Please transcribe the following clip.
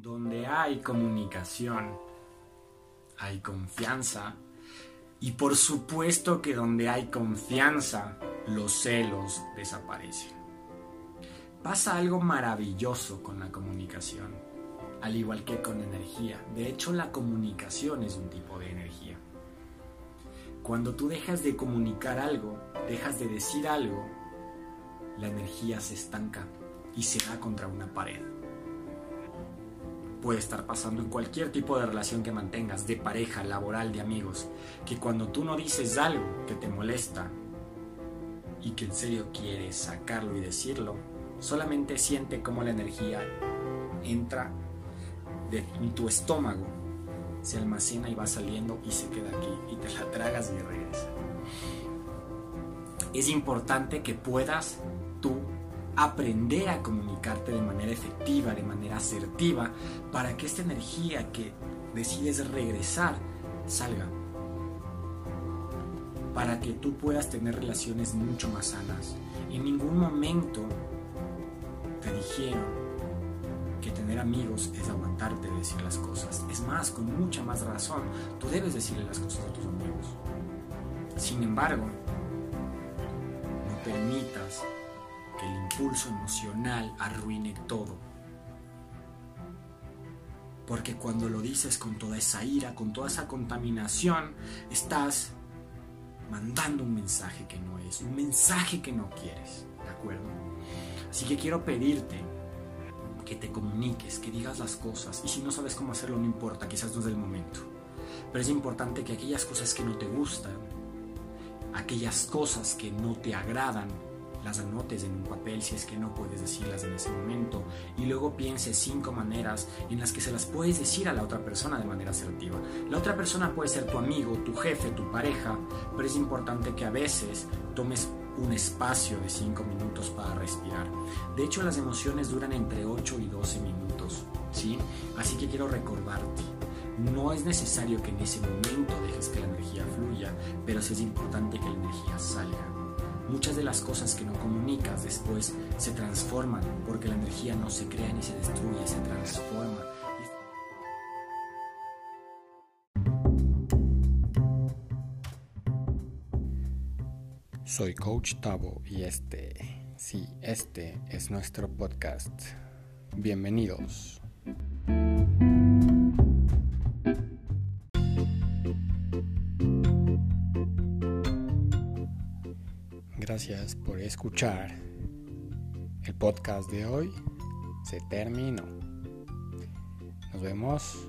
Donde hay comunicación, hay confianza. Y por supuesto que donde hay confianza, los celos desaparecen. Pasa algo maravilloso con la comunicación, al igual que con energía. De hecho, la comunicación es un tipo de energía. Cuando tú dejas de comunicar algo, dejas de decir algo, la energía se estanca y se da contra una pared puede estar pasando en cualquier tipo de relación que mantengas, de pareja, laboral, de amigos, que cuando tú no dices algo que te molesta y que en serio quieres sacarlo y decirlo, solamente siente cómo la energía entra de, tu estómago, se almacena y va saliendo y se queda aquí y te la tragas y regresa. Es importante que puedas tú aprender a comunicarte de manera efectiva, de manera asertiva, para que esta energía que decides regresar salga. Para que tú puedas tener relaciones mucho más sanas. En ningún momento te dijeron que tener amigos es aguantarte de decir las cosas. Es más, con mucha más razón, tú debes decirle las cosas a tus amigos. Sin embargo, no permitas que el impulso emocional arruine todo. Porque cuando lo dices con toda esa ira, con toda esa contaminación, estás mandando un mensaje que no es, un mensaje que no quieres, ¿de acuerdo? Así que quiero pedirte que te comuniques, que digas las cosas, y si no sabes cómo hacerlo, no importa, quizás no es el momento. Pero es importante que aquellas cosas que no te gustan, aquellas cosas que no te agradan, las anotes en un papel si es que no puedes decirlas en ese momento y luego pienses cinco maneras en las que se las puedes decir a la otra persona de manera asertiva. La otra persona puede ser tu amigo, tu jefe, tu pareja, pero es importante que a veces tomes un espacio de cinco minutos para respirar. De hecho, las emociones duran entre 8 y 12 minutos, ¿sí? Así que quiero recordarte, no es necesario que en ese momento dejes que la energía fluya, pero sí es importante que la energía salga muchas de las cosas que no comunicas después se transforman porque la energía no se crea ni se destruye, se transforma. Soy Coach Tavo y este, sí, este es nuestro podcast. Bienvenidos. Gracias por escuchar. El podcast de hoy se terminó. Nos vemos